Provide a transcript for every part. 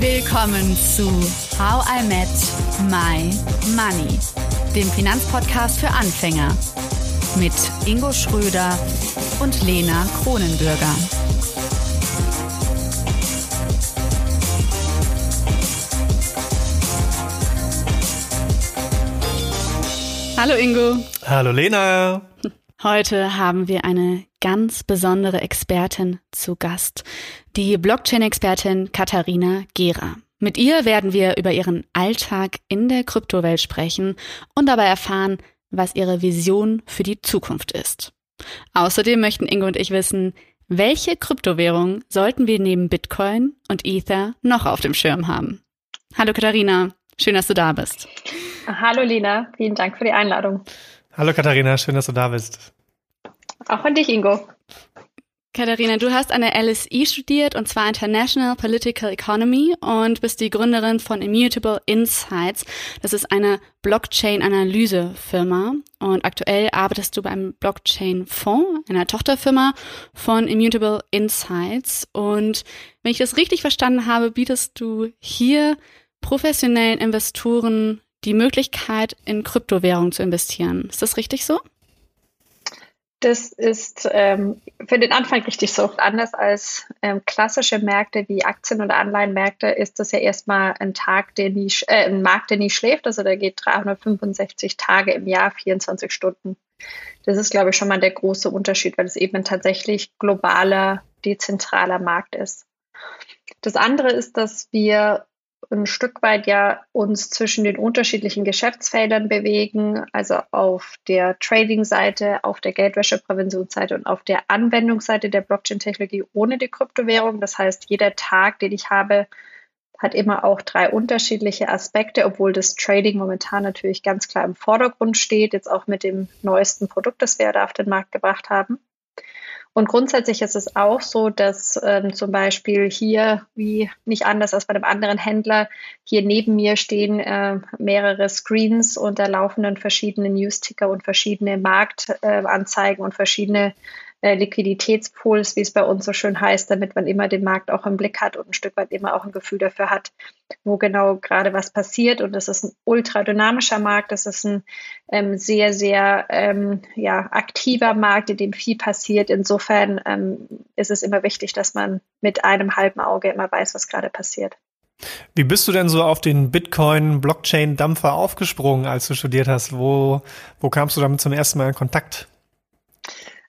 Willkommen zu How I Met My Money, dem Finanzpodcast für Anfänger mit Ingo Schröder und Lena Kronenbürger. Hallo Ingo. Hallo Lena. Heute haben wir eine ganz besondere Expertin zu Gast, die Blockchain-Expertin Katharina Gera. Mit ihr werden wir über ihren Alltag in der Kryptowelt sprechen und dabei erfahren, was ihre Vision für die Zukunft ist. Außerdem möchten Ingo und ich wissen, welche Kryptowährung sollten wir neben Bitcoin und Ether noch auf dem Schirm haben? Hallo Katharina, schön, dass du da bist. Hallo Lina, vielen Dank für die Einladung. Hallo Katharina, schön, dass du da bist. Auch an dich, Ingo. Katharina, du hast an der LSI studiert und zwar International Political Economy und bist die Gründerin von Immutable Insights. Das ist eine Blockchain-Analyse-Firma und aktuell arbeitest du beim Blockchain-Fonds, einer Tochterfirma von Immutable Insights. Und wenn ich das richtig verstanden habe, bietest du hier professionellen Investoren die Möglichkeit, in Kryptowährungen zu investieren. Ist das richtig so? Das ist ähm, für den Anfang richtig so. Anders als ähm, klassische Märkte wie Aktien- oder Anleihenmärkte ist das ja erstmal ein Tag, der nie, äh, ein Markt, der nie schläft. Also der geht 365 Tage im Jahr, 24 Stunden. Das ist, glaube ich, schon mal der große Unterschied, weil es eben ein tatsächlich globaler, dezentraler Markt ist. Das andere ist, dass wir ein Stück weit ja uns zwischen den unterschiedlichen Geschäftsfeldern bewegen, also auf der Trading-Seite, auf der Geldwäschepräventionsseite und auf der Anwendungsseite der Blockchain-Technologie ohne die Kryptowährung. Das heißt, jeder Tag, den ich habe, hat immer auch drei unterschiedliche Aspekte, obwohl das Trading momentan natürlich ganz klar im Vordergrund steht, jetzt auch mit dem neuesten Produkt, das wir da auf den Markt gebracht haben. Und grundsätzlich ist es auch so, dass ähm, zum Beispiel hier, wie nicht anders als bei einem anderen Händler, hier neben mir stehen äh, mehrere Screens und da laufen dann verschiedene News-Ticker und verschiedene Marktanzeigen äh, und verschiedene äh, Liquiditätspools, wie es bei uns so schön heißt, damit man immer den Markt auch im Blick hat und ein Stück weit immer auch ein Gefühl dafür hat, wo genau gerade was passiert. Und das ist ein ultra dynamischer Markt, das ist ein ähm, sehr, sehr ähm, ja, aktiver Markt, in dem viel passiert. Insofern ähm, ist es immer wichtig, dass man mit einem halben Auge immer weiß, was gerade passiert. Wie bist du denn so auf den Bitcoin-Blockchain-Dampfer aufgesprungen, als du studiert hast? Wo, wo kamst du damit zum ersten Mal in Kontakt?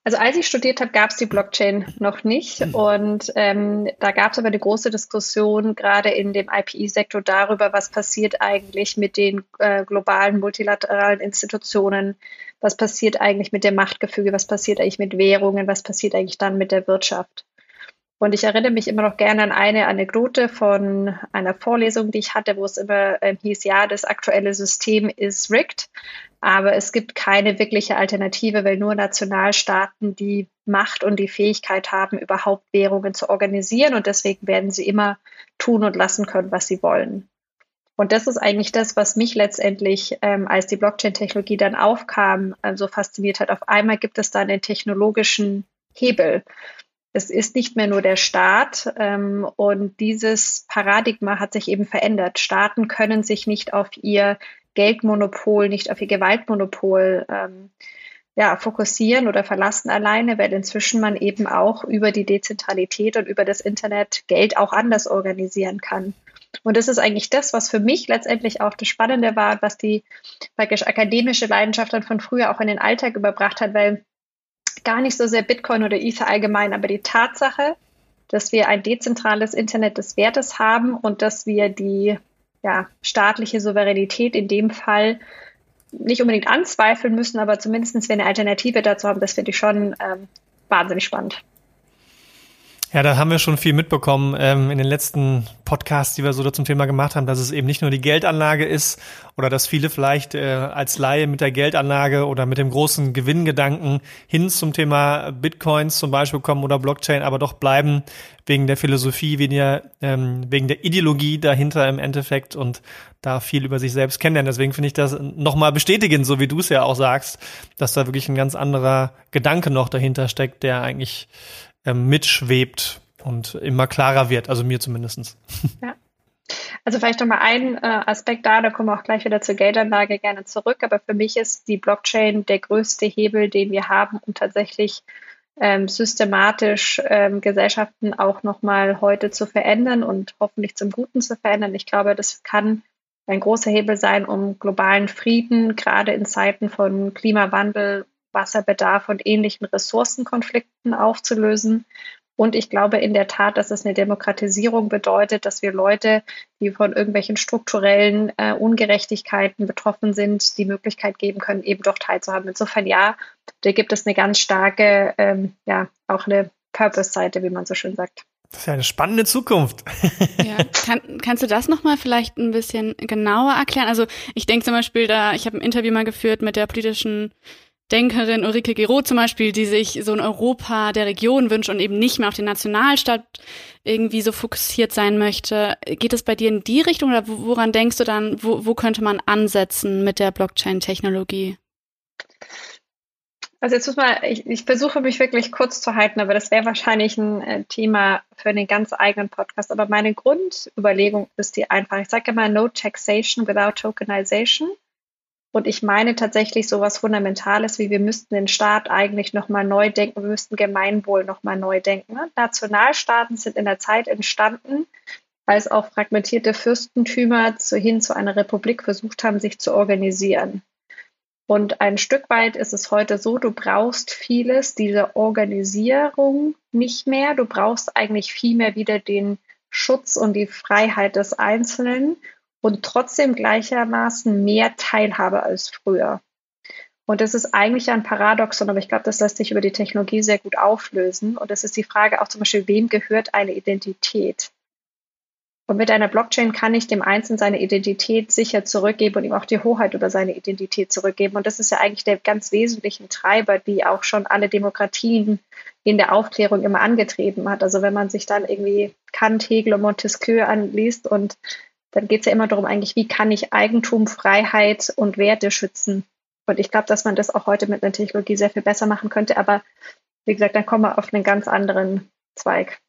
Also als ich studiert habe, gab es die Blockchain noch nicht. Mhm. Und ähm, da gab es aber eine große Diskussion, gerade in dem IPI-Sektor, darüber, was passiert eigentlich mit den äh, globalen multilateralen Institutionen, was passiert eigentlich mit dem Machtgefüge, was passiert eigentlich mit Währungen, was passiert eigentlich dann mit der Wirtschaft. Und ich erinnere mich immer noch gerne an eine Anekdote von einer Vorlesung, die ich hatte, wo es immer äh, hieß, ja, das aktuelle System ist rigged, aber es gibt keine wirkliche Alternative, weil nur Nationalstaaten die Macht und die Fähigkeit haben, überhaupt Währungen zu organisieren und deswegen werden sie immer tun und lassen können, was sie wollen. Und das ist eigentlich das, was mich letztendlich, ähm, als die Blockchain-Technologie dann aufkam, äh, so fasziniert hat. Auf einmal gibt es da einen technologischen Hebel es ist nicht mehr nur der Staat ähm, und dieses Paradigma hat sich eben verändert. Staaten können sich nicht auf ihr Geldmonopol, nicht auf ihr Gewaltmonopol ähm, ja, fokussieren oder verlassen alleine, weil inzwischen man eben auch über die Dezentralität und über das Internet Geld auch anders organisieren kann. Und das ist eigentlich das, was für mich letztendlich auch das Spannende war, was die praktisch akademische Leidenschaft dann von früher auch in den Alltag überbracht hat, weil gar nicht so sehr Bitcoin oder Ether allgemein, aber die Tatsache, dass wir ein dezentrales Internet des Wertes haben und dass wir die ja, staatliche Souveränität in dem Fall nicht unbedingt anzweifeln müssen, aber zumindest wir eine Alternative dazu haben, das finde ich schon ähm, wahnsinnig spannend. Ja, da haben wir schon viel mitbekommen ähm, in den letzten Podcasts, die wir so zum Thema gemacht haben, dass es eben nicht nur die Geldanlage ist oder dass viele vielleicht äh, als Laie mit der Geldanlage oder mit dem großen Gewinngedanken hin zum Thema Bitcoins zum Beispiel kommen oder Blockchain, aber doch bleiben wegen der Philosophie, wegen der, ähm, wegen der Ideologie dahinter im Endeffekt und da viel über sich selbst kennenlernen. Deswegen finde ich das nochmal bestätigen, so wie du es ja auch sagst, dass da wirklich ein ganz anderer Gedanke noch dahinter steckt, der eigentlich ähm, mitschwebt und immer klarer wird, also mir zumindestens. Ja. Also vielleicht nochmal ein äh, Aspekt da, da kommen wir auch gleich wieder zur Geldanlage gerne zurück, aber für mich ist die Blockchain der größte Hebel, den wir haben, um tatsächlich ähm, systematisch ähm, Gesellschaften auch nochmal heute zu verändern und hoffentlich zum Guten zu verändern. Ich glaube, das kann ein großer Hebel sein, um globalen Frieden, gerade in Zeiten von Klimawandel, Wasserbedarf und ähnlichen Ressourcenkonflikten aufzulösen. Und ich glaube in der Tat, dass es eine Demokratisierung bedeutet, dass wir Leute, die von irgendwelchen strukturellen äh, Ungerechtigkeiten betroffen sind, die Möglichkeit geben können, eben doch teilzuhaben. Insofern ja, da gibt es eine ganz starke, ähm, ja, auch eine Purpose-Seite, wie man so schön sagt. Das ist ja eine spannende Zukunft. ja, kann, kannst du das nochmal vielleicht ein bisschen genauer erklären? Also ich denke zum Beispiel da, ich habe ein Interview mal geführt mit der politischen Denkerin Ulrike Gero zum Beispiel, die sich so ein Europa der Region wünscht und eben nicht mehr auf den Nationalstaat irgendwie so fokussiert sein möchte. Geht es bei dir in die Richtung oder woran denkst du dann, wo, wo könnte man ansetzen mit der Blockchain-Technologie? Also jetzt muss man, ich, ich, versuche mich wirklich kurz zu halten, aber das wäre wahrscheinlich ein äh, Thema für einen ganz eigenen Podcast. Aber meine Grundüberlegung ist die einfach. Ich sage immer No Taxation without Tokenization. Und ich meine tatsächlich so was Fundamentales, wie wir müssten den Staat eigentlich nochmal neu denken, wir müssten Gemeinwohl nochmal neu denken. Ne? Nationalstaaten sind in der Zeit entstanden, als auch fragmentierte Fürstentümer zu, hin zu einer Republik versucht haben, sich zu organisieren. Und ein Stück weit ist es heute so, du brauchst vieles, diese Organisierung nicht mehr. Du brauchst eigentlich viel mehr wieder den Schutz und die Freiheit des Einzelnen und trotzdem gleichermaßen mehr Teilhabe als früher. Und das ist eigentlich ein Paradoxon, aber ich glaube, das lässt sich über die Technologie sehr gut auflösen. Und das ist die Frage auch zum Beispiel, wem gehört eine Identität? Und mit einer Blockchain kann ich dem Einzelnen seine Identität sicher zurückgeben und ihm auch die Hoheit über seine Identität zurückgeben. Und das ist ja eigentlich der ganz wesentliche Treiber, die auch schon alle Demokratien in der Aufklärung immer angetrieben hat. Also wenn man sich dann irgendwie Kant, Hegel und Montesquieu anliest und dann geht es ja immer darum, eigentlich, wie kann ich Eigentum, Freiheit und Werte schützen. Und ich glaube, dass man das auch heute mit einer Technologie sehr viel besser machen könnte. Aber wie gesagt, dann kommen wir auf einen ganz anderen Zweig.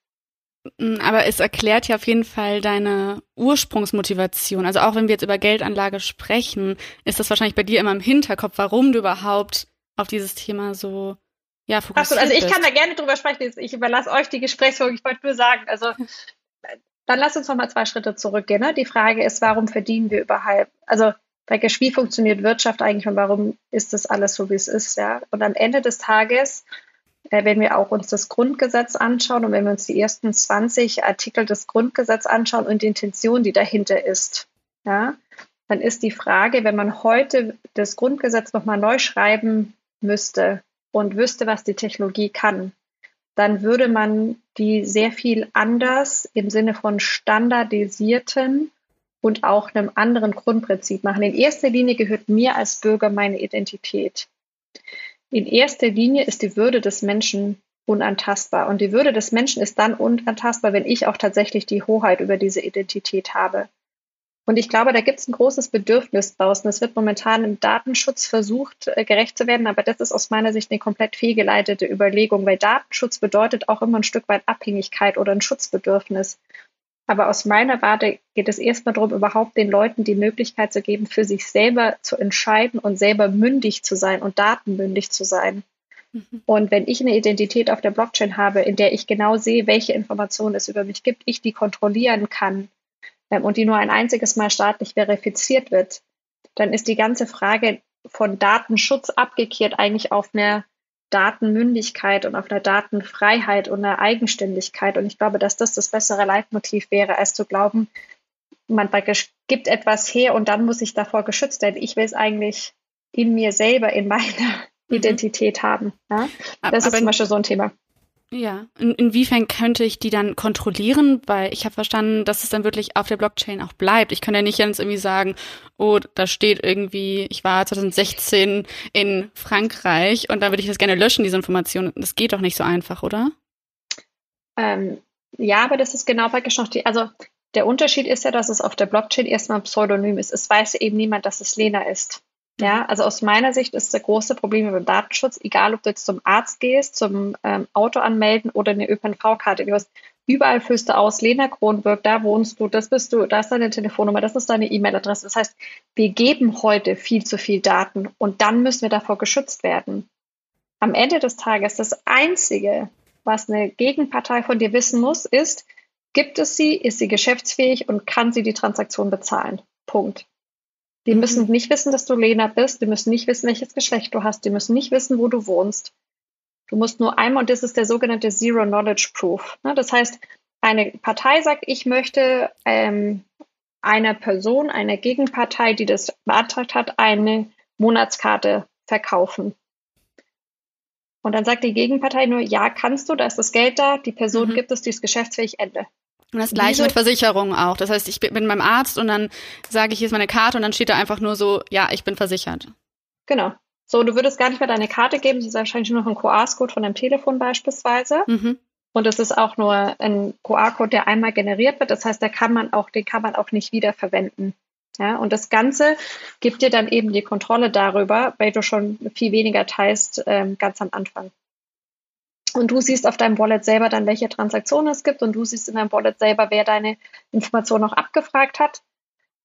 Mm, aber es erklärt ja auf jeden Fall deine Ursprungsmotivation. Also auch wenn wir jetzt über Geldanlage sprechen, ist das wahrscheinlich bei dir immer im Hinterkopf, warum du überhaupt auf dieses Thema so ja, fokussiert Achso, also ich kann da gerne drüber sprechen. Ich überlasse euch die Gesprächsfolge. Ich wollte nur sagen, also dann lass uns noch mal zwei Schritte zurückgehen. Ne? Die Frage ist, warum verdienen wir überhaupt? Also wie funktioniert Wirtschaft eigentlich und warum ist das alles so, wie es ist? Ja? Und am Ende des Tages, äh, wenn wir auch uns das Grundgesetz anschauen und wenn wir uns die ersten 20 Artikel des Grundgesetzes anschauen und die Intention, die dahinter ist, ja, dann ist die Frage, wenn man heute das Grundgesetz nochmal neu schreiben müsste und wüsste, was die Technologie kann, dann würde man die sehr viel anders im Sinne von standardisierten und auch einem anderen Grundprinzip machen. In erster Linie gehört mir als Bürger meine Identität. In erster Linie ist die Würde des Menschen unantastbar. Und die Würde des Menschen ist dann unantastbar, wenn ich auch tatsächlich die Hoheit über diese Identität habe. Und ich glaube, da gibt es ein großes Bedürfnis draußen. Es wird momentan im Datenschutz versucht, äh, gerecht zu werden, aber das ist aus meiner Sicht eine komplett fehlgeleitete Überlegung, weil Datenschutz bedeutet auch immer ein Stück weit Abhängigkeit oder ein Schutzbedürfnis. Aber aus meiner Warte geht es erstmal darum, überhaupt den Leuten die Möglichkeit zu geben, für sich selber zu entscheiden und selber mündig zu sein und datenmündig zu sein. Mhm. Und wenn ich eine Identität auf der Blockchain habe, in der ich genau sehe, welche Informationen es über mich gibt, ich die kontrollieren kann, und die nur ein einziges Mal staatlich verifiziert wird, dann ist die ganze Frage von Datenschutz abgekehrt eigentlich auf eine Datenmündigkeit und auf eine Datenfreiheit und eine Eigenständigkeit. Und ich glaube, dass das das bessere Leitmotiv wäre, als zu glauben, man gibt etwas her und dann muss ich davor geschützt werden. Ich will es eigentlich in mir selber, in meiner mhm. Identität haben. Ja? Das aber ist zum Beispiel so ein Thema. Ja, in, inwiefern könnte ich die dann kontrollieren? Weil ich habe verstanden, dass es dann wirklich auf der Blockchain auch bleibt. Ich kann ja nicht jetzt irgendwie sagen, oh, da steht irgendwie, ich war 2016 in Frankreich und da würde ich das gerne löschen, diese Information. Das geht doch nicht so einfach, oder? Ähm, ja, aber das ist genau praktisch noch die, also der Unterschied ist ja, dass es auf der Blockchain erstmal Pseudonym ist. Es weiß eben niemand, dass es Lena ist. Ja, also aus meiner Sicht ist der große Problem beim Datenschutz, egal ob du jetzt zum Arzt gehst, zum ähm, Auto anmelden oder eine ÖPNV-Karte. Du hast überall füllst du aus, Lena Kronberg, da wohnst du, das bist du, da ist deine Telefonnummer, das ist deine E-Mail-Adresse. Das heißt, wir geben heute viel zu viel Daten und dann müssen wir davor geschützt werden. Am Ende des Tages, das Einzige, was eine Gegenpartei von dir wissen muss, ist, gibt es sie, ist sie geschäftsfähig und kann sie die Transaktion bezahlen. Punkt. Die müssen mhm. nicht wissen, dass du Lena bist. Die müssen nicht wissen, welches Geschlecht du hast. Die müssen nicht wissen, wo du wohnst. Du musst nur einmal, und das ist der sogenannte Zero Knowledge Proof. Ne? Das heißt, eine Partei sagt, ich möchte ähm, einer Person, einer Gegenpartei, die das beantragt hat, eine Monatskarte verkaufen. Und dann sagt die Gegenpartei nur, ja, kannst du, da ist das Geld da, die Person mhm. gibt es, die ist geschäftsfähig, Ende. Und das gleiche Wieso? mit Versicherungen auch. Das heißt, ich bin beim Arzt und dann sage ich, hier ist meine Karte und dann steht da einfach nur so, ja, ich bin versichert. Genau. So, du würdest gar nicht mehr deine Karte geben, das ist wahrscheinlich nur noch ein QR-Code von deinem Telefon beispielsweise. Mhm. Und es ist auch nur ein QR-Code, der einmal generiert wird. Das heißt, da kann man auch, den kann man auch nicht wieder verwenden. Ja, und das Ganze gibt dir dann eben die Kontrolle darüber, weil du schon viel weniger teilst ähm, ganz am Anfang. Und du siehst auf deinem Wallet selber dann, welche Transaktionen es gibt und du siehst in deinem Wallet selber, wer deine Informationen auch abgefragt hat.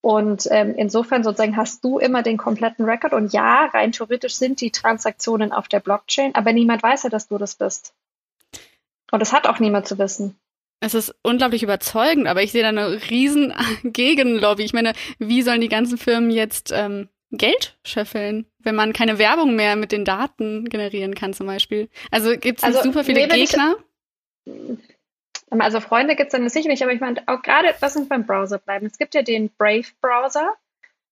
Und ähm, insofern sozusagen hast du immer den kompletten Record. Und ja, rein theoretisch sind die Transaktionen auf der Blockchain, aber niemand weiß ja, dass du das bist. Und das hat auch niemand zu wissen. Es ist unglaublich überzeugend, aber ich sehe da eine riesen Gegenlobby. Ich meine, wie sollen die ganzen Firmen jetzt ähm, Geld scheffeln, wenn man keine Werbung mehr mit den Daten generieren kann zum Beispiel? Also gibt es also, super viele Gegner? Ich, also Freunde gibt es dann sicher nicht, aber ich meine, auch gerade, lass uns beim Browser bleiben. Es gibt ja den Brave-Browser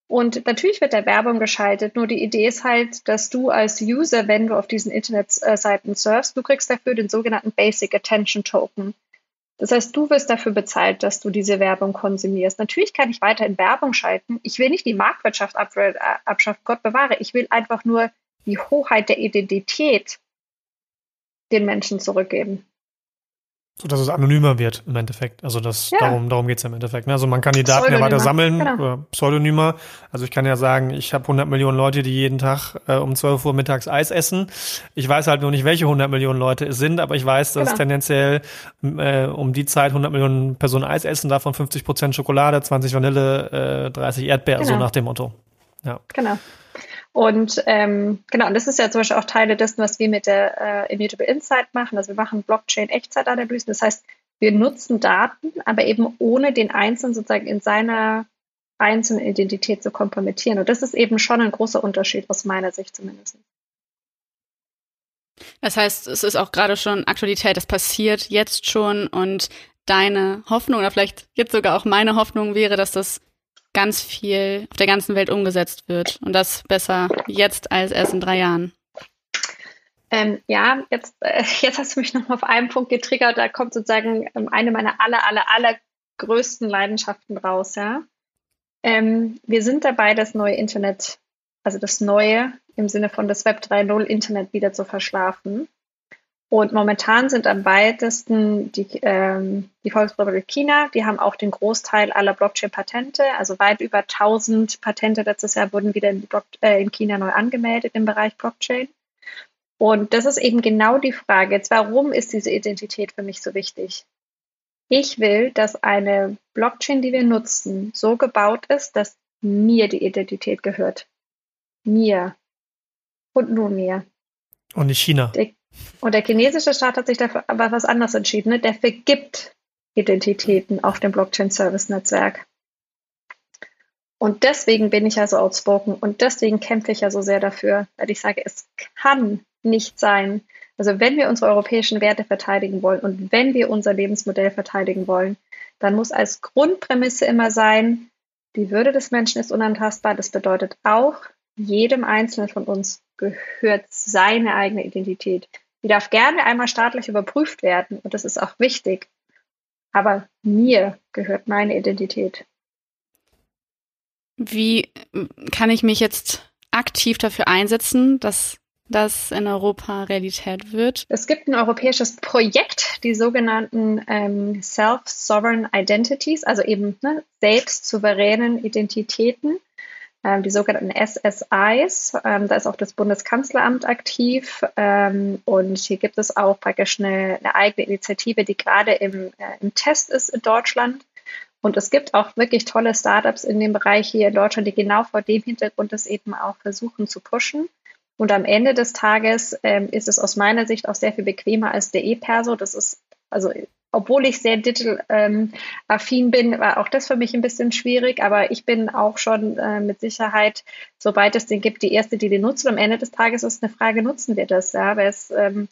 und natürlich wird da Werbung geschaltet, nur die Idee ist halt, dass du als User, wenn du auf diesen Internetseiten surfst, du kriegst dafür den sogenannten Basic Attention Token. Das heißt, du wirst dafür bezahlt, dass du diese Werbung konsumierst. Natürlich kann ich weiterhin Werbung schalten. Ich will nicht die Marktwirtschaft abschaffen, Gott bewahre. Ich will einfach nur die Hoheit der Identität den Menschen zurückgeben. So dass es anonymer wird im Endeffekt. Also das ja. darum, darum geht's ja im Endeffekt. Ne? Also man kann die Daten ja weiter sammeln, genau. pseudonymer. Also ich kann ja sagen, ich habe 100 Millionen Leute, die jeden Tag äh, um 12 Uhr mittags Eis essen. Ich weiß halt nur nicht, welche 100 Millionen Leute es sind, aber ich weiß, dass genau. tendenziell äh, um die Zeit 100 Millionen Personen Eis essen, davon 50 Prozent Schokolade, 20 Vanille, äh, 30 Erdbeer, genau. so nach dem Motto. Ja. Genau. Und ähm, genau, und das ist ja zum Beispiel auch Teile dessen, was wir mit der äh, Immutable Insight machen. Also wir machen Blockchain-Echtzeitanalysen. Das heißt, wir nutzen Daten, aber eben ohne den Einzelnen sozusagen in seiner einzelnen Identität zu kompromittieren. Und das ist eben schon ein großer Unterschied aus meiner Sicht zumindest. Das heißt, es ist auch gerade schon Aktualität, es passiert jetzt schon und deine Hoffnung oder vielleicht jetzt sogar auch meine Hoffnung wäre, dass das ganz viel auf der ganzen Welt umgesetzt wird. Und das besser jetzt als erst in drei Jahren. Ähm, ja, jetzt, äh, jetzt hast du mich noch mal auf einen Punkt getriggert. Da kommt sozusagen ähm, eine meiner aller, aller, aller größten Leidenschaften raus. Ja, ähm, wir sind dabei, das neue Internet, also das neue im Sinne von das Web 3.0 Internet wieder zu verschlafen. Und momentan sind am weitesten die, ähm, die Volksrepublik China. Die haben auch den Großteil aller Blockchain-Patente. Also weit über 1000 Patente letztes Jahr wurden wieder in, äh, in China neu angemeldet im Bereich Blockchain. Und das ist eben genau die Frage. Jetzt, warum ist diese Identität für mich so wichtig? Ich will, dass eine Blockchain, die wir nutzen, so gebaut ist, dass mir die Identität gehört. Mir. Und nur mir. Und nicht China. Der, und der chinesische Staat hat sich dafür aber was anderes entschieden. Ne? Der vergibt Identitäten auf dem Blockchain-Service-Netzwerk. Und deswegen bin ich ja so outspoken und deswegen kämpfe ich ja so sehr dafür, weil ich sage, es kann nicht sein. Also wenn wir unsere europäischen Werte verteidigen wollen und wenn wir unser Lebensmodell verteidigen wollen, dann muss als Grundprämisse immer sein, die Würde des Menschen ist unantastbar. Das bedeutet auch, jedem Einzelnen von uns gehört seine eigene Identität. Die darf gerne einmal staatlich überprüft werden und das ist auch wichtig. Aber mir gehört meine Identität. Wie kann ich mich jetzt aktiv dafür einsetzen, dass das in Europa Realität wird? Es gibt ein europäisches Projekt, die sogenannten ähm, Self-Sovereign Identities, also eben ne, selbst souveränen Identitäten. Ähm, die sogenannten SSIs. Ähm, da ist auch das Bundeskanzleramt aktiv. Ähm, und hier gibt es auch praktisch eine, eine eigene Initiative, die gerade im, äh, im Test ist in Deutschland. Und es gibt auch wirklich tolle Startups in dem Bereich hier in Deutschland, die genau vor dem Hintergrund das eben auch versuchen zu pushen. Und am Ende des Tages ähm, ist es aus meiner Sicht auch sehr viel bequemer als der E-Perso. Das ist also obwohl ich sehr digital-affin ähm, bin, war auch das für mich ein bisschen schwierig. Aber ich bin auch schon äh, mit Sicherheit, sobald es den gibt, die erste, die den nutzt. Am Ende des Tages ist eine Frage, nutzen wir das? Ja, weil es, ähm,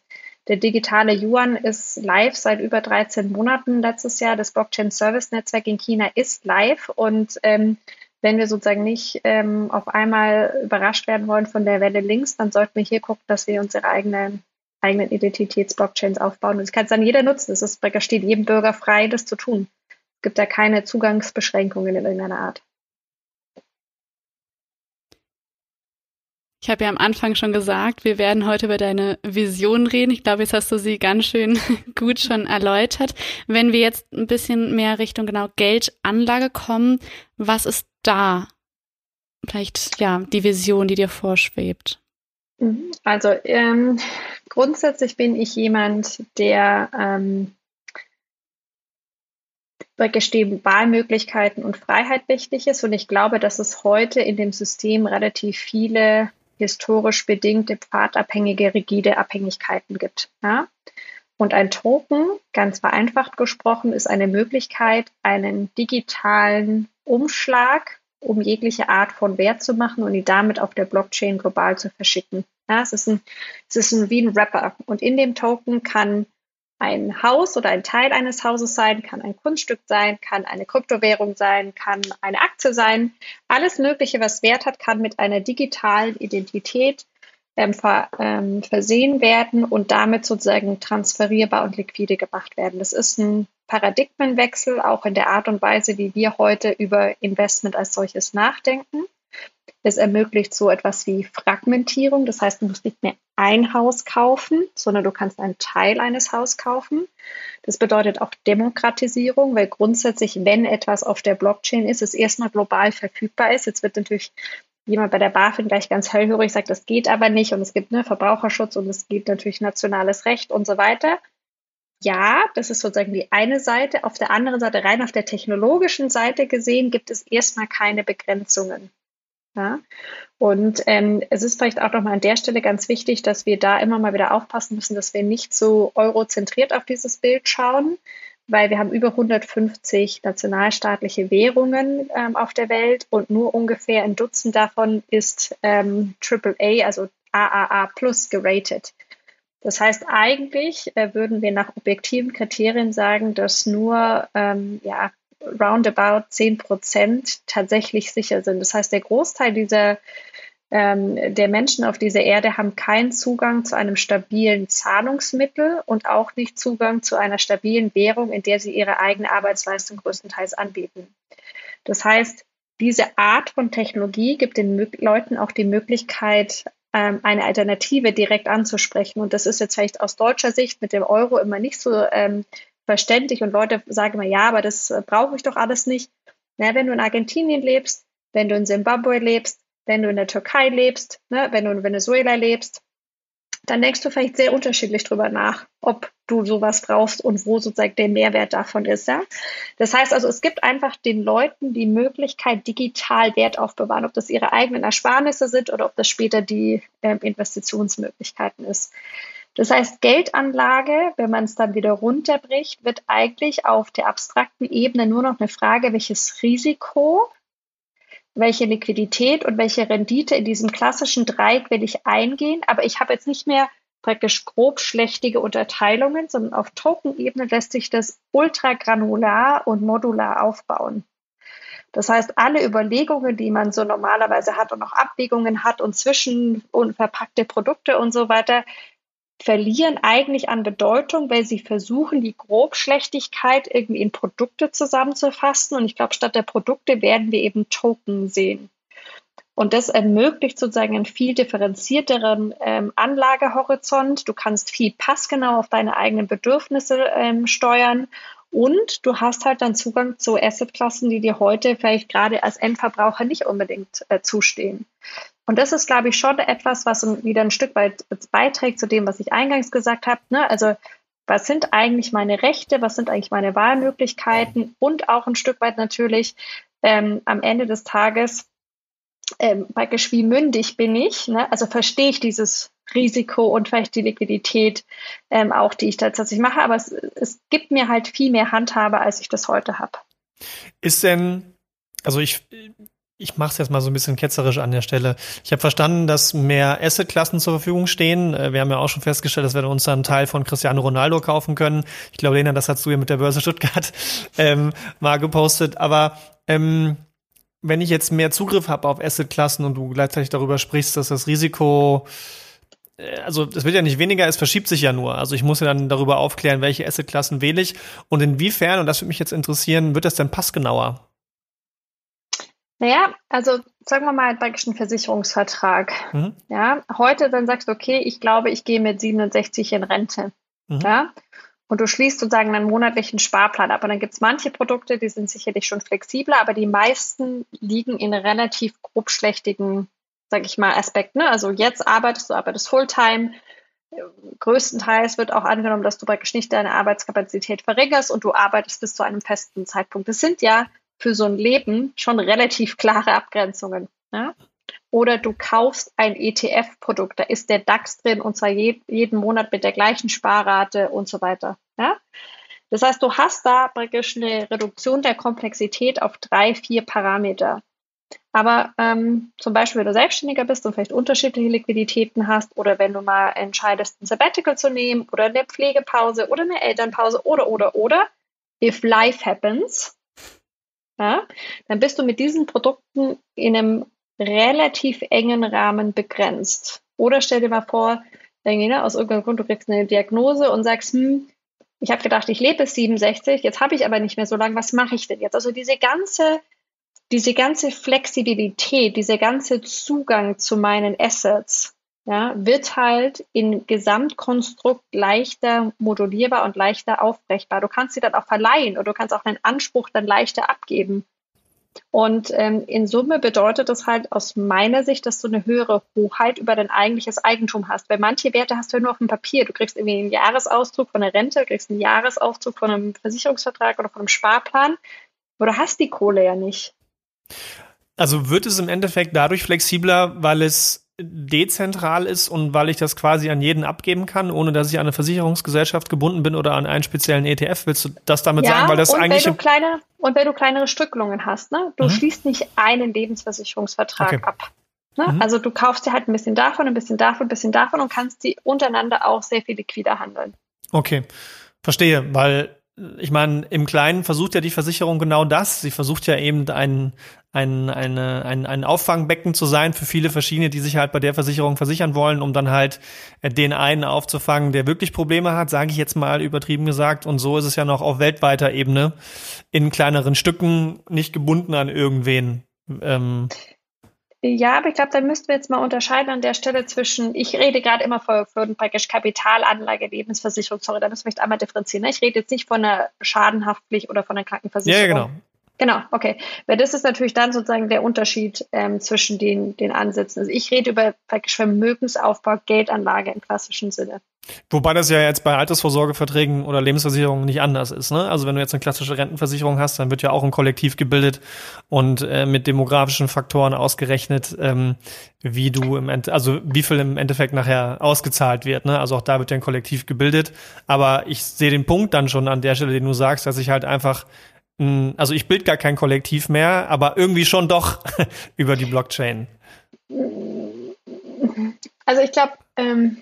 der digitale Yuan ist live seit über 13 Monaten letztes Jahr. Das Blockchain Service Netzwerk in China ist live und ähm, wenn wir sozusagen nicht ähm, auf einmal überrascht werden wollen von der Welle links, dann sollten wir hier gucken, dass wir unsere eigene eigenen Identitätsblockchains aufbauen. Und es kann dann jeder nutzen. Es steht jedem Bürger frei, das zu tun. Es gibt da keine Zugangsbeschränkungen in irgendeiner Art. Ich habe ja am Anfang schon gesagt, wir werden heute über deine Vision reden. Ich glaube, jetzt hast du sie ganz schön gut schon erläutert. Wenn wir jetzt ein bisschen mehr Richtung genau Geldanlage kommen, was ist da vielleicht ja die Vision, die dir vorschwebt? Mhm. Also ähm, grundsätzlich bin ich jemand, der ähm, gestehen Wahlmöglichkeiten und Freiheit wichtig ist. Und ich glaube, dass es heute in dem System relativ viele historisch bedingte, pfadabhängige, rigide Abhängigkeiten gibt. Ja? Und ein Token, ganz vereinfacht gesprochen, ist eine Möglichkeit, einen digitalen Umschlag um jegliche Art von Wert zu machen und ihn damit auf der Blockchain global zu verschicken. Ja, es ist, ein, es ist ein, wie ein Wrapper. Und in dem Token kann ein Haus oder ein Teil eines Hauses sein, kann ein Kunststück sein, kann eine Kryptowährung sein, kann eine Aktie sein. Alles Mögliche, was Wert hat, kann mit einer digitalen Identität ähm, ver, ähm, versehen werden und damit sozusagen transferierbar und liquide gemacht werden. Das ist ein Paradigmenwechsel, auch in der Art und Weise, wie wir heute über Investment als solches nachdenken. Es ermöglicht so etwas wie Fragmentierung. Das heißt, du musst nicht mehr ein Haus kaufen, sondern du kannst einen Teil eines Hauses kaufen. Das bedeutet auch Demokratisierung, weil grundsätzlich, wenn etwas auf der Blockchain ist, es erstmal global verfügbar ist. Jetzt wird natürlich jemand bei der BaFin gleich ganz hellhörig sagt, das geht aber nicht und es gibt ne, Verbraucherschutz und es gibt natürlich nationales Recht und so weiter. Ja, das ist sozusagen die eine Seite. Auf der anderen Seite, rein auf der technologischen Seite gesehen, gibt es erstmal keine Begrenzungen. Ja? Und ähm, es ist vielleicht auch nochmal an der Stelle ganz wichtig, dass wir da immer mal wieder aufpassen müssen, dass wir nicht so eurozentriert auf dieses Bild schauen, weil wir haben über 150 nationalstaatliche Währungen ähm, auf der Welt und nur ungefähr ein Dutzend davon ist ähm, AAA, also AAA plus geratet. Das heißt, eigentlich äh, würden wir nach objektiven Kriterien sagen, dass nur ähm, ja, roundabout 10 Prozent tatsächlich sicher sind. Das heißt, der Großteil dieser ähm, der Menschen auf dieser Erde haben keinen Zugang zu einem stabilen Zahlungsmittel und auch nicht Zugang zu einer stabilen Währung, in der sie ihre eigene Arbeitsleistung größtenteils anbieten. Das heißt, diese Art von Technologie gibt den Leuten auch die Möglichkeit, eine Alternative direkt anzusprechen. Und das ist jetzt vielleicht aus deutscher Sicht mit dem Euro immer nicht so ähm, verständlich. Und Leute sagen immer, ja, aber das äh, brauche ich doch alles nicht. Na, wenn du in Argentinien lebst, wenn du in Simbabwe lebst, wenn du in der Türkei lebst, ne, wenn du in Venezuela lebst, dann denkst du vielleicht sehr unterschiedlich drüber nach, ob du sowas brauchst und wo sozusagen der Mehrwert davon ist. Ja? Das heißt also, es gibt einfach den Leuten die Möglichkeit, digital Wert aufbewahren, ob das ihre eigenen Ersparnisse sind oder ob das später die äh, Investitionsmöglichkeiten ist. Das heißt, Geldanlage, wenn man es dann wieder runterbricht, wird eigentlich auf der abstrakten Ebene nur noch eine Frage, welches Risiko welche Liquidität und welche Rendite in diesem klassischen Dreieck will ich eingehen. Aber ich habe jetzt nicht mehr praktisch grob schlechtige Unterteilungen, sondern auf Token-Ebene lässt sich das ultragranular und modular aufbauen. Das heißt, alle Überlegungen, die man so normalerweise hat und auch Abwägungen hat und zwischen und verpackte Produkte und so weiter, verlieren eigentlich an Bedeutung, weil sie versuchen, die Grobschlechtigkeit irgendwie in Produkte zusammenzufassen. Und ich glaube, statt der Produkte werden wir eben Token sehen. Und das ermöglicht sozusagen einen viel differenzierteren ähm, Anlagehorizont. Du kannst viel passgenau auf deine eigenen Bedürfnisse ähm, steuern Und du hast halt dann Zugang zu Assetklassen, die dir heute vielleicht gerade als Endverbraucher nicht unbedingt äh, zustehen. Und das ist, glaube ich, schon etwas, was wieder ein Stück weit beiträgt zu dem, was ich eingangs gesagt habe. Ne? Also was sind eigentlich meine Rechte, was sind eigentlich meine Wahlmöglichkeiten und auch ein Stück weit natürlich ähm, am Ende des Tages ähm, praktisch wie mündig bin ich, ne? also verstehe ich dieses Risiko und vielleicht die Liquidität ähm, auch, die ich tatsächlich mache, aber es, es gibt mir halt viel mehr Handhabe, als ich das heute habe. Ist denn, also ich, ich mache es jetzt mal so ein bisschen ketzerisch an der Stelle. Ich habe verstanden, dass mehr Assetklassen zur Verfügung stehen. Äh, wir haben ja auch schon festgestellt, dass wir uns dann einen Teil von Cristiano Ronaldo kaufen können. Ich glaube, Lena, das hast du ja mit der Börse Stuttgart ähm, mal gepostet. Aber ähm, wenn ich jetzt mehr Zugriff habe auf Assetklassen und du gleichzeitig darüber sprichst, dass das Risiko äh, also es wird ja nicht weniger, es verschiebt sich ja nur. Also ich muss ja dann darüber aufklären, welche Assetklassen wähle ich und inwiefern, und das würde mich jetzt interessieren, wird das denn passgenauer? Naja, also sagen wir mal praktisch einen Versicherungsvertrag. Mhm. Ja, heute dann sagst du, okay, ich glaube, ich gehe mit 67 in Rente. Mhm. Ja, und du schließt sozusagen einen monatlichen Sparplan ab. Und dann gibt es manche Produkte, die sind sicherlich schon flexibler, aber die meisten liegen in relativ grobschlächtigen, sag ich mal, Aspekten. Ne? Also jetzt arbeitest du, arbeitest Fulltime. Größtenteils wird auch angenommen, dass du praktisch nicht deine Arbeitskapazität verringerst und du arbeitest bis zu einem festen Zeitpunkt. Das sind ja für so ein Leben schon relativ klare Abgrenzungen. Ja? Oder du kaufst ein ETF-Produkt, da ist der DAX drin und zwar je, jeden Monat mit der gleichen Sparrate und so weiter. Ja? Das heißt, du hast da praktisch eine Reduktion der Komplexität auf drei, vier Parameter. Aber ähm, zum Beispiel, wenn du Selbstständiger bist und vielleicht unterschiedliche Liquiditäten hast oder wenn du mal entscheidest, ein Sabbatical zu nehmen oder eine Pflegepause oder eine Elternpause oder, oder, oder, if life happens, ja, dann bist du mit diesen Produkten in einem relativ engen Rahmen begrenzt. Oder stell dir mal vor, irgendwie, ne, aus irgendeinem Grund, du kriegst eine Diagnose und sagst, hm, ich habe gedacht, ich lebe bis 67, jetzt habe ich aber nicht mehr so lange, was mache ich denn jetzt? Also diese ganze, diese ganze Flexibilität, dieser ganze Zugang zu meinen Assets, ja, wird halt in Gesamtkonstrukt leichter modulierbar und leichter aufbrechbar. Du kannst sie dann auch verleihen oder du kannst auch einen Anspruch dann leichter abgeben. Und ähm, in Summe bedeutet das halt aus meiner Sicht, dass du eine höhere Hoheit über dein eigentliches Eigentum hast. Weil manche Werte hast du ja nur auf dem Papier. Du kriegst irgendwie einen Jahresauszug von der Rente, kriegst einen Jahresauszug von einem Versicherungsvertrag oder von einem Sparplan. Aber du hast die Kohle ja nicht. Also wird es im Endeffekt dadurch flexibler, weil es dezentral ist und weil ich das quasi an jeden abgeben kann, ohne dass ich an eine Versicherungsgesellschaft gebunden bin oder an einen speziellen ETF. Willst du das damit ja, sagen? Weil das und eigentlich wenn du kleine und wenn du kleinere Stückelungen hast, ne, du mhm. schließt nicht einen Lebensversicherungsvertrag okay. ab. Ne? Mhm. Also du kaufst dir halt ein bisschen davon, ein bisschen davon, ein bisschen davon und kannst die untereinander auch sehr viel liquider handeln. Okay, verstehe, weil ich meine, im Kleinen versucht ja die Versicherung genau das. Sie versucht ja eben ein, ein, eine, ein, ein Auffangbecken zu sein für viele verschiedene, die sich halt bei der Versicherung versichern wollen, um dann halt äh, den einen aufzufangen, der wirklich Probleme hat, sage ich jetzt mal übertrieben gesagt. Und so ist es ja noch auf weltweiter Ebene in kleineren Stücken, nicht gebunden an irgendwen. Ähm, ja, aber ich glaube, da müssten wir jetzt mal unterscheiden an der Stelle zwischen, ich rede gerade immer von, von praktisch Kapitalanlage, Lebensversicherung, sorry, da müssen wir echt einmal differenzieren. Ne? Ich rede jetzt nicht von einer Schadenhaftpflicht oder von einer Krankenversicherung. Ja, genau. Genau, okay. Weil das ist natürlich dann sozusagen der Unterschied ähm, zwischen den, den Ansätzen. Also ich rede über praktisch Vermögensaufbau, Geldanlage im klassischen Sinne. Wobei das ja jetzt bei Altersvorsorgeverträgen oder Lebensversicherungen nicht anders ist. Ne? Also wenn du jetzt eine klassische Rentenversicherung hast, dann wird ja auch ein Kollektiv gebildet und äh, mit demografischen Faktoren ausgerechnet, ähm, wie du im Ende, also wie viel im Endeffekt nachher ausgezahlt wird. Ne? Also auch da wird ja ein Kollektiv gebildet. Aber ich sehe den Punkt dann schon an der Stelle, den du sagst, dass ich halt einfach also ich bild gar kein Kollektiv mehr, aber irgendwie schon doch über die Blockchain. Also ich glaube, ähm,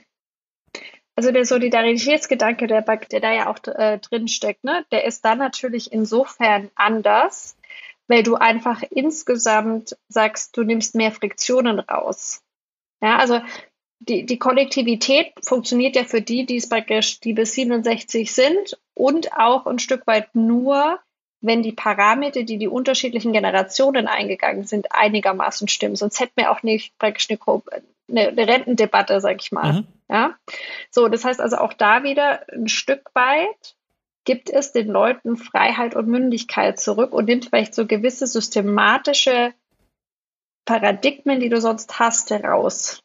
also der Solidaritätsgedanke, der, der da ja auch äh, drin steckt, ne, der ist dann natürlich insofern anders, weil du einfach insgesamt sagst, du nimmst mehr Friktionen raus. Ja, also die, die Kollektivität funktioniert ja für die, die es praktisch, die bis 67 sind und auch ein Stück weit nur, wenn die Parameter, die die unterschiedlichen Generationen eingegangen sind, einigermaßen stimmen. Sonst hätten wir auch nicht praktisch eine, eine Rentendebatte, sag ich mal. Mhm. Ja, so, das heißt also auch da wieder ein Stück weit gibt es den Leuten Freiheit und Mündigkeit zurück und nimmt vielleicht so gewisse systematische Paradigmen, die du sonst hast, heraus.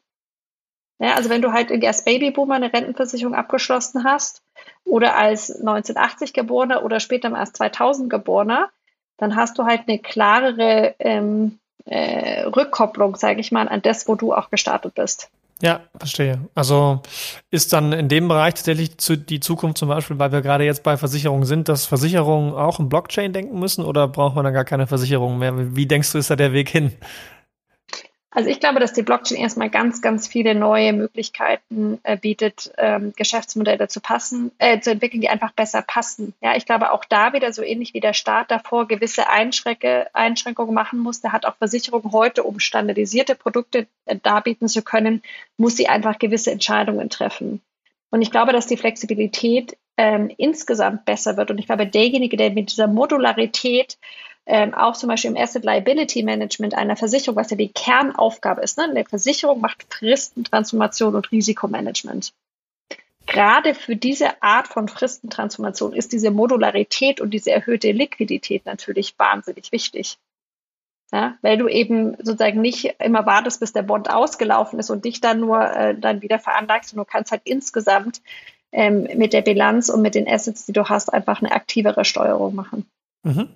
Ja, also wenn du halt als Babyboomer eine Rentenversicherung abgeschlossen hast oder als 1980 geborener oder später mal als 2000 geborener, dann hast du halt eine klarere ähm, äh, Rückkopplung, sage ich mal, an das, wo du auch gestartet bist. Ja, verstehe. Also ist dann in dem Bereich tatsächlich zu, die Zukunft zum Beispiel, weil wir gerade jetzt bei Versicherungen sind, dass Versicherungen auch im Blockchain denken müssen oder braucht man dann gar keine Versicherung mehr? Wie denkst du, ist da der Weg hin? Also ich glaube, dass die Blockchain erstmal ganz, ganz viele neue Möglichkeiten äh, bietet, ähm, Geschäftsmodelle zu passen, äh, zu entwickeln, die einfach besser passen. Ja, ich glaube auch da wieder so ähnlich wie der Staat davor gewisse Einschränke, Einschränkungen machen musste, hat auch Versicherung heute, um standardisierte Produkte äh, darbieten zu können, muss sie einfach gewisse Entscheidungen treffen. Und ich glaube, dass die Flexibilität ähm, insgesamt besser wird. Und ich glaube, derjenige, der mit dieser Modularität ähm, auch zum Beispiel im Asset Liability Management einer Versicherung, was ja die Kernaufgabe ist. Ne? Eine Versicherung macht Fristentransformation und Risikomanagement. Gerade für diese Art von Fristentransformation ist diese Modularität und diese erhöhte Liquidität natürlich wahnsinnig wichtig. Ja, weil du eben sozusagen nicht immer wartest, bis der Bond ausgelaufen ist und dich dann nur äh, dann wieder veranlagst. Und du kannst halt insgesamt ähm, mit der Bilanz und mit den Assets, die du hast, einfach eine aktivere Steuerung machen. Mhm.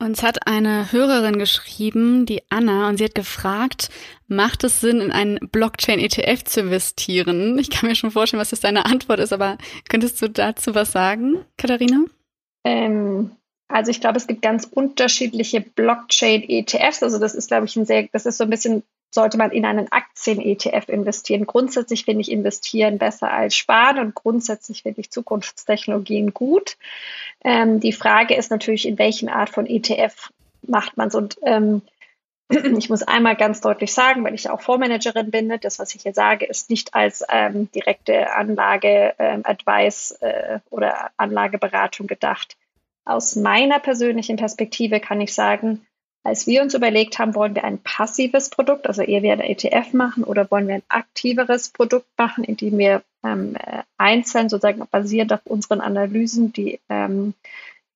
Uns hat eine Hörerin geschrieben, die Anna, und sie hat gefragt, macht es Sinn, in einen Blockchain-ETF zu investieren? Ich kann mir schon vorstellen, was das deine Antwort ist, aber könntest du dazu was sagen, Katharina? Ähm, also ich glaube, es gibt ganz unterschiedliche Blockchain-ETFs. Also das ist, glaube ich, ein sehr, das ist so ein bisschen sollte man in einen Aktien-ETF investieren. Grundsätzlich finde ich investieren besser als sparen und grundsätzlich finde ich Zukunftstechnologien gut. Ähm, die Frage ist natürlich, in welchen Art von ETF macht man es und ähm, ich muss einmal ganz deutlich sagen, weil ich auch Fondsmanagerin bin, das, was ich hier sage, ist nicht als ähm, direkte Anlage-Advice ähm, äh, oder Anlageberatung gedacht. Aus meiner persönlichen Perspektive kann ich sagen, als wir uns überlegt haben, wollen wir ein passives Produkt, also eher wie ein ETF machen oder wollen wir ein aktiveres Produkt machen, in dem wir ähm, äh, einzeln sozusagen basierend auf unseren Analysen die, ähm,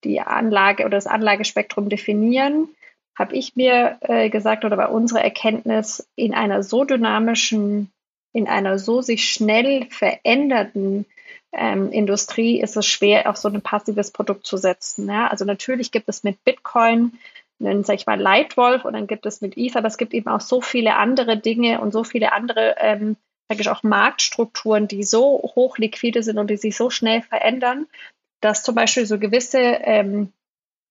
die Anlage oder das Anlagespektrum definieren, habe ich mir äh, gesagt oder bei unserer Erkenntnis in einer so dynamischen, in einer so sich schnell verändernden ähm, Industrie ist es schwer, auf so ein passives Produkt zu setzen. Ja? Also natürlich gibt es mit Bitcoin einen, sag ich mal, Lightwolf und dann gibt es mit Ether, aber es gibt eben auch so viele andere Dinge und so viele andere, ähm, ich auch Marktstrukturen, die so hoch liquide sind und die sich so schnell verändern, dass zum Beispiel so gewisse ähm,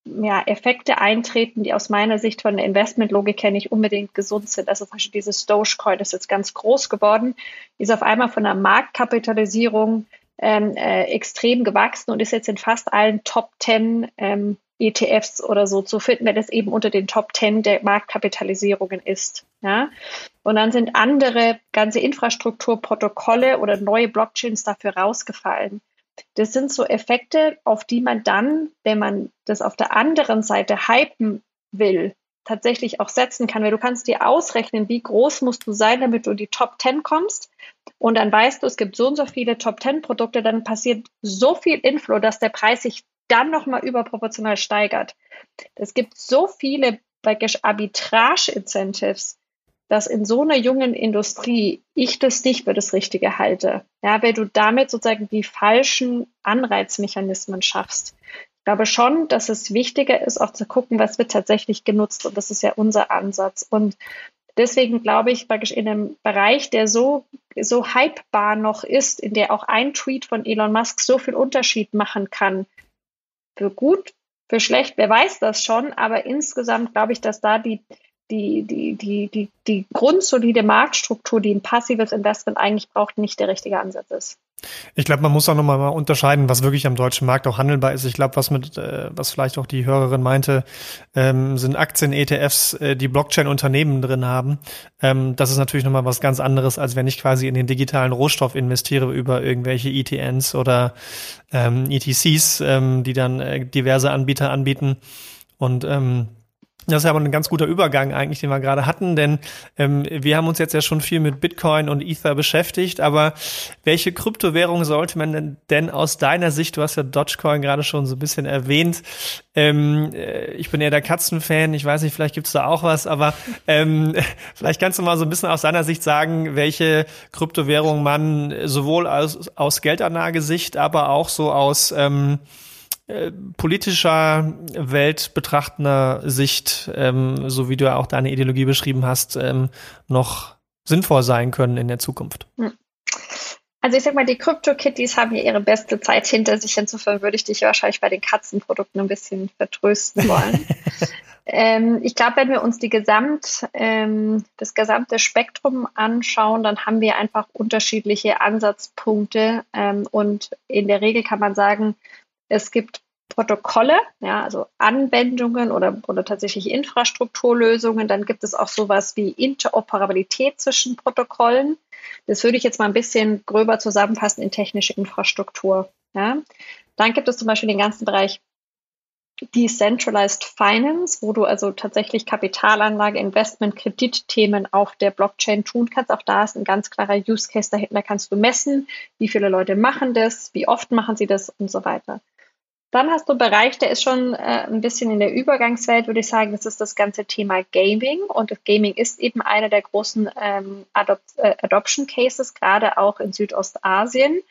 ja, Effekte eintreten, die aus meiner Sicht von der Investmentlogik her nicht unbedingt gesund sind. Also zum Beispiel dieses Dogecoin ist jetzt ganz groß geworden, ist auf einmal von der Marktkapitalisierung ähm, äh, extrem gewachsen und ist jetzt in fast allen Top 10 ähm, ETFs oder so zu finden, wenn es eben unter den Top 10 der Marktkapitalisierungen ist. Ja? Und dann sind andere ganze Infrastrukturprotokolle oder neue Blockchains dafür rausgefallen. Das sind so Effekte, auf die man dann, wenn man das auf der anderen Seite hypen will, tatsächlich auch setzen kann, weil du kannst dir ausrechnen, wie groß musst du sein, damit du in die Top 10 kommst. Und dann weißt du, es gibt so und so viele Top 10 Produkte, dann passiert so viel Inflow, dass der Preis sich dann nochmal überproportional steigert. Es gibt so viele Arbitrage-Incentives, dass in so einer jungen Industrie ich das nicht für das Richtige halte. Ja, weil du damit sozusagen die falschen Anreizmechanismen schaffst. Ich glaube schon, dass es wichtiger ist, auch zu gucken, was wird tatsächlich genutzt. Und das ist ja unser Ansatz. Und deswegen glaube ich, praktisch in einem Bereich, der so, so hypebar noch ist, in der auch ein Tweet von Elon Musk so viel Unterschied machen kann, für gut, für schlecht, wer weiß das schon, aber insgesamt glaube ich, dass da die, die, die, die, die, die grundsolide Marktstruktur, die ein passives Investment eigentlich braucht, nicht der richtige Ansatz ist. Ich glaube, man muss auch nochmal mal unterscheiden, was wirklich am deutschen Markt auch handelbar ist. Ich glaube, was mit, äh, was vielleicht auch die Hörerin meinte, ähm, sind Aktien-ETFs, äh, die Blockchain-Unternehmen drin haben. Ähm, das ist natürlich nochmal was ganz anderes, als wenn ich quasi in den digitalen Rohstoff investiere über irgendwelche ETNs oder ähm, ETCs, ähm, die dann äh, diverse Anbieter anbieten. Und ähm, Das ist aber ein ganz guter Übergang eigentlich, den wir gerade hatten, denn ähm, wir haben uns jetzt ja schon viel mit Bitcoin und Ether beschäftigt, aber welche Kryptowährung sollte man denn, aus deiner Sicht, du hast ja Dogecoin gerade schon so ein bisschen erwähnt, ähm, äh, ich bin eher der Katzenfan, ich weiß nicht, vielleicht gibt's da auch was, aber ähm, vielleicht kannst du mal so ein bisschen aus deiner Sicht sagen, welche Kryptowährung man sowohl aus, aus Geldanlagesicht, aber auch so aus ähm, äh, politischer Welt betrachtender Sicht, ähm, so wie du ja auch deine Ideologie beschrieben hast, ähm, noch sinnvoll sein können in der Zukunft? Hm. Also ich sag mal, die Crypto-Kitties haben ja ihre beste Zeit hinter sich. Insofern würde ich dich wahrscheinlich bei den Katzenprodukten ein bisschen vertrösten wollen. ähm, ich glaube, wenn wir uns die Gesamt, ähm, das gesamte Spektrum anschauen, dann haben wir einfach unterschiedliche Ansatzpunkte. Ähm, und in der Regel kann man sagen, es gibt Protokolle, ja, also Anwendungen oder, oder tatsächlich Infrastrukturlösungen. Dann gibt es auch sowas wie Interoperabilität zwischen Protokollen. Das würde ich jetzt mal ein bisschen gröber zusammenfassen in technische Infrastruktur. Ja. Dann gibt es zum Beispiel den ganzen Bereich Decentralized Finance, wo du also tatsächlich Kapitalanlage, Investment, Kreditthemen auf der Blockchain tun kannst. Auch da ist ein ganz klarer Use Case dahinter. Da kannst du messen, wie viele Leute machen das, wie oft machen sie das und so weiter. Dann hast du einen Bereich, der ist schon äh, ein bisschen in der Übergangswelt, würde ich sagen. Das ist das ganze Thema Gaming. Und das Gaming ist eben einer der großen ähm, Adop äh, Adoption Cases, gerade auch in Südostasien.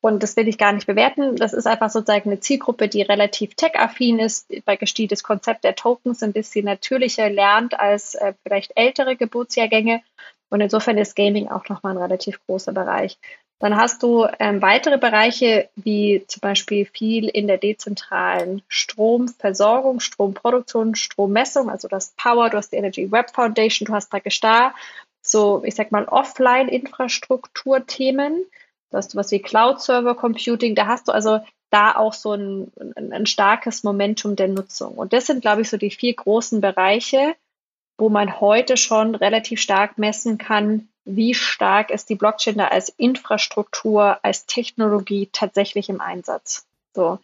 Und das will ich gar nicht bewerten. Das ist einfach sozusagen eine Zielgruppe, die relativ tech-affin ist, bei Gestih das Konzept der Tokens ein bisschen natürlicher lernt als äh, vielleicht ältere Geburtsjahrgänge. Und insofern ist Gaming auch nochmal ein relativ großer Bereich. Dann hast du ähm, weitere Bereiche wie zum Beispiel viel in der dezentralen Stromversorgung, Stromproduktion, Strommessung, also das Power, du hast die Energy Web Foundation, du hast praktisch da so, ich sag mal, Offline-Infrastrukturthemen. Da hast du was wie Cloud-Server-Computing, da hast du also da auch so ein, ein starkes Momentum der Nutzung. Und das sind, glaube ich, so die vier großen Bereiche, wo man heute schon relativ stark messen kann, wie stark ist die Blockchain da als Infrastruktur, als Technologie tatsächlich im Einsatz. So.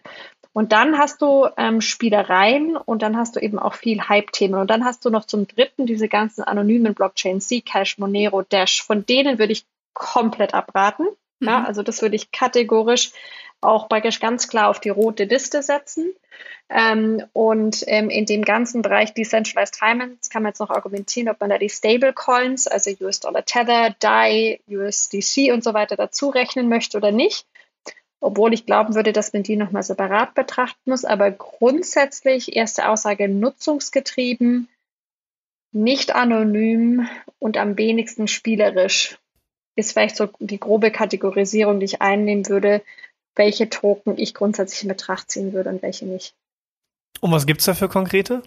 Und dann hast du ähm, Spielereien und dann hast du eben auch viel Hype-Themen. Und dann hast du noch zum dritten diese ganzen anonymen Blockchains, Zcash, Monero, Dash. Von denen würde ich komplett abraten. Mhm. Ja, also das würde ich kategorisch auch praktisch ganz klar auf die rote Liste setzen. Ähm, und ähm, in dem ganzen Bereich Decentralized Finance kann man jetzt noch argumentieren, ob man da die Stablecoins, also US Dollar Tether, DAI, USDC und so weiter dazu rechnen möchte oder nicht. Obwohl ich glauben würde, dass man die nochmal separat betrachten muss. Aber grundsätzlich erste Aussage nutzungsgetrieben, nicht anonym und am wenigsten spielerisch ist vielleicht so die grobe Kategorisierung, die ich einnehmen würde, welche Token ich grundsätzlich in Betracht ziehen würde und welche nicht. Und was gibt es da für konkrete?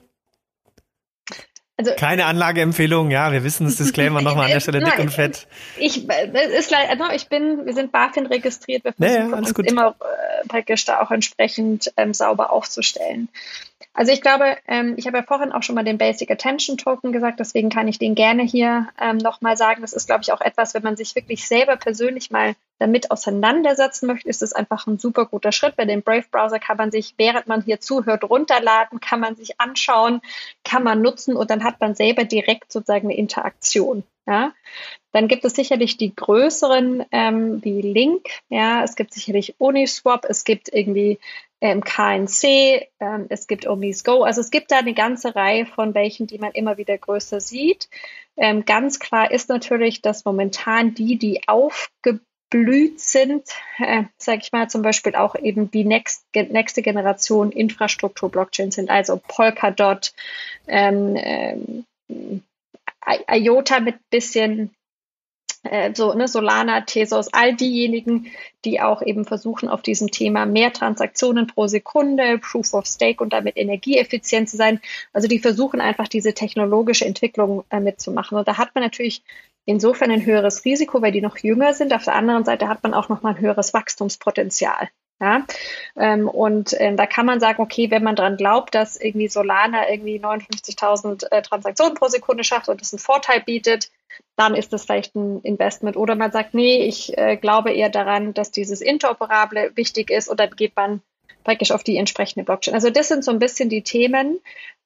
Also, Keine Anlageempfehlung, ja, wir wissen das Disclaimer nochmal an der Stelle dick und fett. Ich, ist ich bin, wir sind BaFin registriert, wir versuchen naja, uns gut. immer äh, praktisch da auch entsprechend ähm, sauber aufzustellen. Also ich glaube, ähm, ich habe ja vorhin auch schon mal den Basic Attention Token gesagt, deswegen kann ich den gerne hier ähm, nochmal sagen. Das ist, glaube ich, auch etwas, wenn man sich wirklich selber persönlich mal damit auseinandersetzen möchte, ist es einfach ein super guter Schritt. Bei dem Brave Browser kann man sich, während man hier zuhört, runterladen, kann man sich anschauen, kann man nutzen und dann hat man selber direkt sozusagen eine Interaktion. Ja, dann gibt es sicherlich die größeren ähm, wie Link. Ja, es gibt sicherlich Uniswap. Es gibt irgendwie ähm, KNC, ähm, es gibt Omis Go. Also es gibt da eine ganze Reihe von welchen, die man immer wieder größer sieht. Ähm, ganz klar ist natürlich, dass momentan die, die aufgeblüht sind, äh, sage ich mal zum Beispiel auch eben die next, nächste Generation Infrastruktur-Blockchain sind, also Polkadot, ähm, ähm, IOTA mit bisschen äh, so ne, Solana, Tesos, all diejenigen, die auch eben versuchen, auf diesem Thema mehr Transaktionen pro Sekunde, Proof of Stake und damit energieeffizient zu sein. Also die versuchen einfach diese technologische Entwicklung äh, mitzumachen. Und da hat man natürlich insofern ein höheres Risiko, weil die noch jünger sind. Auf der anderen Seite hat man auch noch mal ein höheres Wachstumspotenzial. Ja, ähm, und ähm, da kann man sagen, okay, wenn man dran glaubt, dass irgendwie Solana irgendwie 59.000 äh, Transaktionen pro Sekunde schafft und das einen Vorteil bietet, dann ist das vielleicht ein Investment. Oder man sagt, nee, ich äh, glaube eher daran, dass dieses Interoperable wichtig ist und dann geht man praktisch auf die entsprechende Blockchain. Also das sind so ein bisschen die Themen,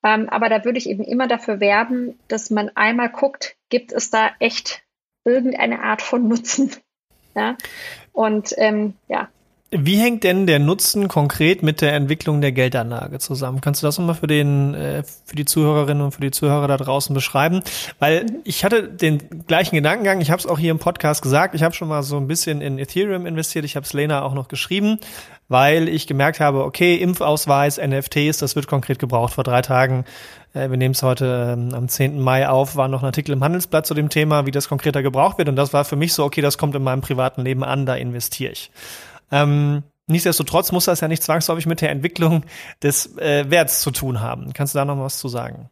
ähm, aber da würde ich eben immer dafür werben, dass man einmal guckt, gibt es da echt irgendeine Art von Nutzen? Ja? Und ähm, ja, wie hängt denn der Nutzen konkret mit der Entwicklung der Geldanlage zusammen? Kannst du das nochmal für den, äh, für die Zuhörerinnen und für die Zuhörer da draußen beschreiben? Weil mhm. ich hatte den gleichen Gedankengang. Ich habe es auch hier im Podcast gesagt. Ich habe schon mal so ein bisschen in Ethereum investiert. Ich habe es Lena auch noch geschrieben, weil ich gemerkt habe, okay, Impfausweis, NFTs, das wird konkret gebraucht. Vor drei Tagen, äh, wir nehmen es heute ähm, am 10. Mai auf, war noch ein Artikel im Handelsblatt zu dem Thema, wie das konkreter gebraucht wird. Und das war für mich so, okay, das kommt in meinem privaten Leben an, da investiere ich. Ähm, nichtsdestotrotz muss das ja nicht zwangsläufig mit der Entwicklung des äh, Werts zu tun haben. Kannst du da noch was zu sagen?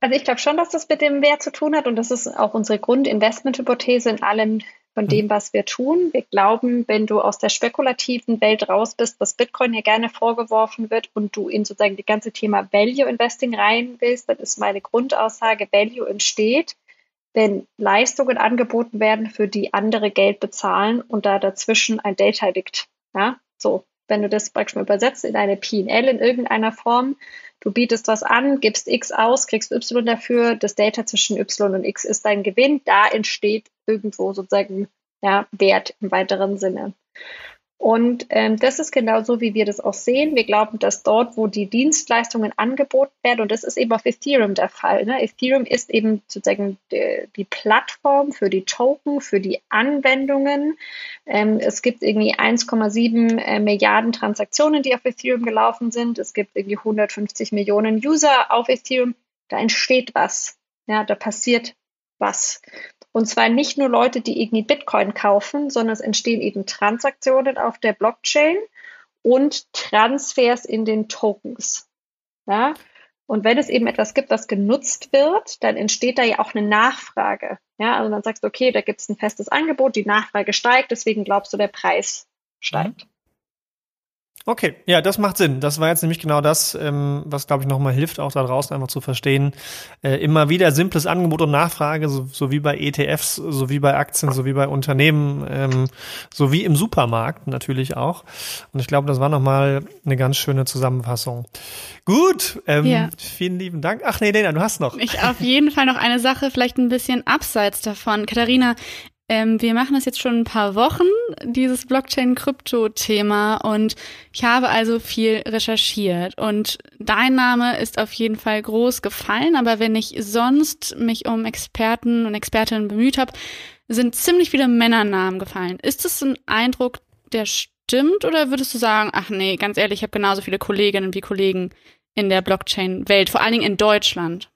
Also ich glaube schon, dass das mit dem Wert zu tun hat und das ist auch unsere Grundinvestmenthypothese in allem von dem, mhm. was wir tun. Wir glauben, wenn du aus der spekulativen Welt raus bist, was Bitcoin hier gerne vorgeworfen wird und du in sozusagen die ganze Thema Value Investing rein willst, dann ist meine Grundaussage, Value entsteht, wenn Leistungen angeboten werden, für die andere Geld bezahlen und da dazwischen ein Delta liegt. Ja, so. Wenn du das praktisch mal übersetzt in eine P&L in irgendeiner Form, du bietest was an, gibst X aus, kriegst Y dafür, das Delta zwischen Y und X ist dein Gewinn, da entsteht irgendwo sozusagen ja, Wert im weiteren Sinne. Und ähm, das ist genau so, wie wir das auch sehen. Wir glauben, dass dort, wo die Dienstleistungen angeboten werden, und das ist eben auf Ethereum der Fall. Ne? Ethereum ist eben sozusagen die, die, Plattform für die Token, für die Anwendungen. Ähm, es gibt irgendwie 1,7 äh, Milliarden Transaktionen, die auf Ethereum gelaufen sind. Es gibt irgendwie 150 Millionen User auf Ethereum. Da entsteht was. Ja, da passiert was. Und zwar nicht nur Leute, die irgendwie Bitcoin kaufen, sondern es entstehen eben Transaktionen auf der Blockchain und Transfers in den Tokens. Ja? Und wenn es eben etwas gibt, was genutzt wird, dann entsteht da ja auch eine Nachfrage. Ja, also dann sagst du, okay, da gibt es ein festes Angebot, die Nachfrage steigt, deswegen glaubst du, der Preis steigt. Okay, ja, das macht Sinn. Das war jetzt nämlich genau das, ähm, was, glaube ich, nochmal hilft, auch da draußen einfach zu verstehen. Äh, immer wieder simples Angebot und Nachfrage, so, so, wie bei ETFs, so wie bei Aktien, so wie bei Unternehmen, ähm, so wie im Supermarkt natürlich auch. Und ich glaube, das war nochmal eine ganz schöne Zusammenfassung. Gut, ähm, ja. vielen lieben Dank. Ach nee, Lena, du hast noch. Ich auf jeden Fall noch eine Sache, vielleicht ein bisschen abseits davon. Katharina, ähm, wir machen das jetzt schon ein paar Wochen, dieses Blockchain-Krypto-Thema und ich habe also viel recherchiert und dein Name ist auf jeden Fall groß gefallen, aber wenn ich sonst mich um Experten und Expertinnen bemüht habe, sind ziemlich viele Männernamen gefallen. Ist das ein Eindruck, der stimmt oder würdest du sagen, ach nee, ganz ehrlich, ich habe genauso viele Kolleginnen wie Kollegen in der Blockchain-Welt, vor allen Dingen in Deutschland?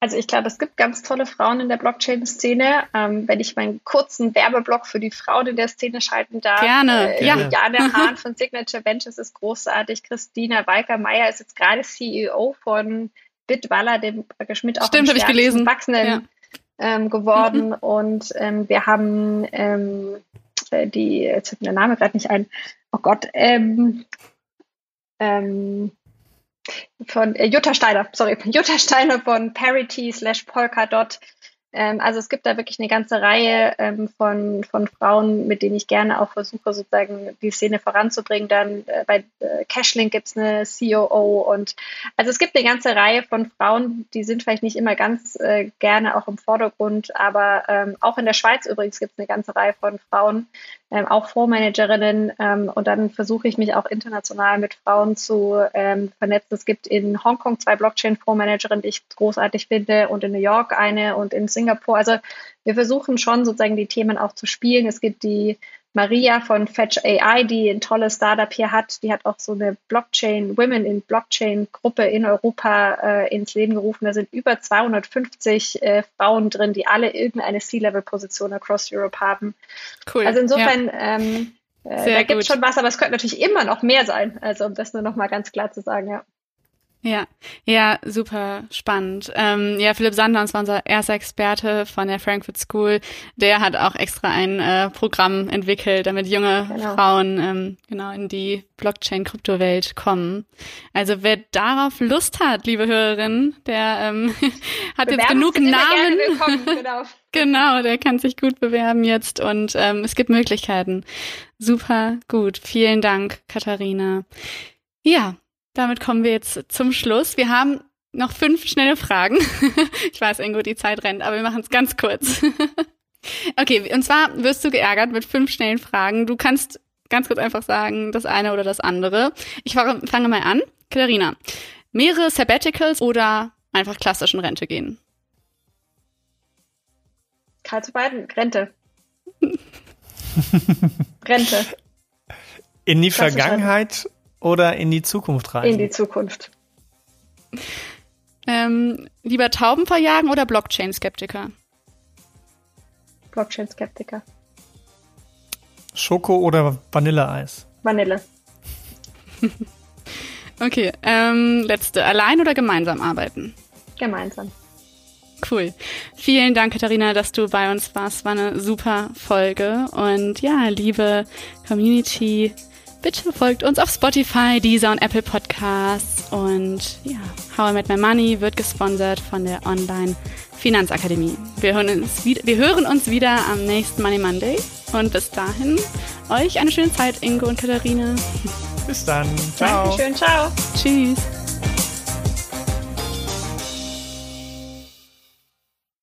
Also ich glaube, es gibt ganz tolle Frauen in der Blockchain-Szene. Ähm, wenn ich meinen kurzen Werbeblock für die Frauen in der Szene schalten darf. Gerne, äh, ja. Jana Hahn von Signature Ventures ist großartig. Christina Walker-Meyer ist jetzt gerade CEO von Bitwalla, dem Schmidt auch Stimmt, habe ich gelesen. Wachsenden ja. ähm, geworden. Mhm. Und ähm, wir haben ähm, äh, die, jetzt fällt mir der Name gerade nicht ein. Oh Gott, ähm, ähm, von äh, Jutta Steiner, sorry, Jutta Steiner von Parity slash Polkadot ähm, also es gibt da wirklich eine ganze Reihe ähm, von, von Frauen, mit denen ich gerne auch versuche, sozusagen die Szene voranzubringen. Dann äh, bei äh, Cashlink gibt es eine COO und also es gibt eine ganze Reihe von Frauen, die sind vielleicht nicht immer ganz äh, gerne auch im Vordergrund, aber ähm, auch in der Schweiz übrigens gibt es eine ganze Reihe von Frauen, ähm, auch Fondsmanagerinnen ähm, und dann versuche ich mich auch international mit Frauen zu ähm, vernetzen. Es gibt in Hongkong zwei Blockchain-Fondsmanagerinnen, die ich großartig finde und in New York eine und in Singapur. Also wir versuchen schon sozusagen die Themen auch zu spielen. Es gibt die Maria von Fetch AI, die ein tolles Startup hier hat. Die hat auch so eine Blockchain, Women in Blockchain Gruppe in Europa äh, ins Leben gerufen. Da sind über 250 äh, Frauen drin, die alle irgendeine C-Level-Position across Europe haben. Cool. Also insofern, ja. ähm, äh, da gibt es schon was, aber es könnte natürlich immer noch mehr sein. Also um das nur noch mal ganz klar zu sagen, ja. Ja, ja, super spannend. Ähm, ja, Philipp Sanders war unser erster Experte von der Frankfurt School. Der hat auch extra ein äh, Programm entwickelt, damit junge genau. Frauen ähm, genau in die Blockchain-Kryptowelt kommen. Also wer darauf Lust hat, liebe Hörerinnen, der ähm, hat bewerben jetzt genug Namen. Genau. genau, der kann sich gut bewerben jetzt und ähm, es gibt Möglichkeiten. Super gut. Vielen Dank, Katharina. Ja, damit kommen wir jetzt zum Schluss. Wir haben noch fünf schnelle Fragen. ich weiß, Ingo, die Zeit rennt, aber wir machen es ganz kurz. okay, und zwar wirst du geärgert mit fünf schnellen Fragen. Du kannst ganz kurz einfach sagen, das eine oder das andere. Ich fange mal an. Katharina, mehrere Sabbaticals oder einfach klassisch in Rente gehen? Karl zu beiden. Rente. Rente. In die Vergangenheit oder in die Zukunft reisen? In die Zukunft. Ähm, lieber Tauben verjagen oder Blockchain-Skeptiker? Blockchain-Skeptiker. Schoko oder Vanilleeis? Vanille. okay, ähm, letzte. Allein oder gemeinsam arbeiten? Gemeinsam. Cool. Vielen Dank, Katharina, dass du bei uns warst. War eine super Folge. Und ja, liebe Community, Bitte folgt uns auf Spotify, Deezer und Apple Podcasts. Und ja, How I Met My Money wird gesponsert von der Online Finanzakademie. Wir hören, uns wieder, wir hören uns wieder am nächsten Money Monday. Und bis dahin, euch eine schöne Zeit, Ingo und Katharina. Bis dann. Ciao. Dankeschön. Ciao. Tschüss.